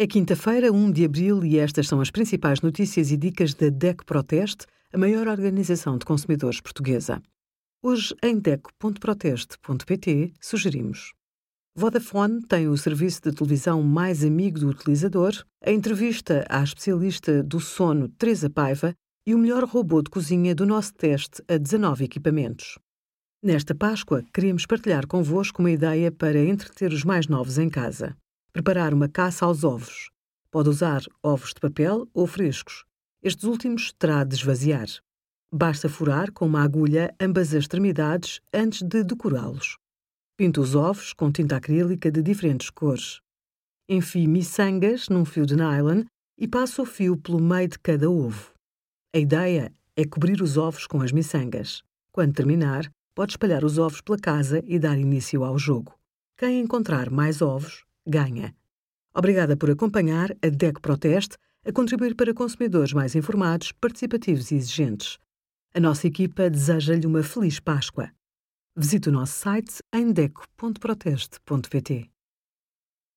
É quinta-feira, 1 de abril, e estas são as principais notícias e dicas da DECO Proteste, a maior organização de consumidores portuguesa. Hoje, em DECO.proteste.pt, sugerimos. Vodafone tem o serviço de televisão mais amigo do utilizador, a entrevista à especialista do sono Teresa Paiva e o melhor robô de cozinha do nosso teste a 19 equipamentos. Nesta Páscoa, queremos partilhar convosco uma ideia para entreter os mais novos em casa. Preparar uma caça aos ovos. Pode usar ovos de papel ou frescos. Estes últimos terá de esvaziar. Basta furar com uma agulha ambas as extremidades antes de decorá-los. Pinta os ovos com tinta acrílica de diferentes cores. Enfie miçangas num fio de nylon e passe o fio pelo meio de cada ovo. A ideia é cobrir os ovos com as miçangas. Quando terminar, pode espalhar os ovos pela casa e dar início ao jogo. Quem encontrar mais ovos ganha. Obrigada por acompanhar a DEC Proteste a contribuir para consumidores mais informados, participativos e exigentes. A nossa equipa deseja-lhe uma feliz Páscoa. Visite o nosso site em deco.proteste.pt.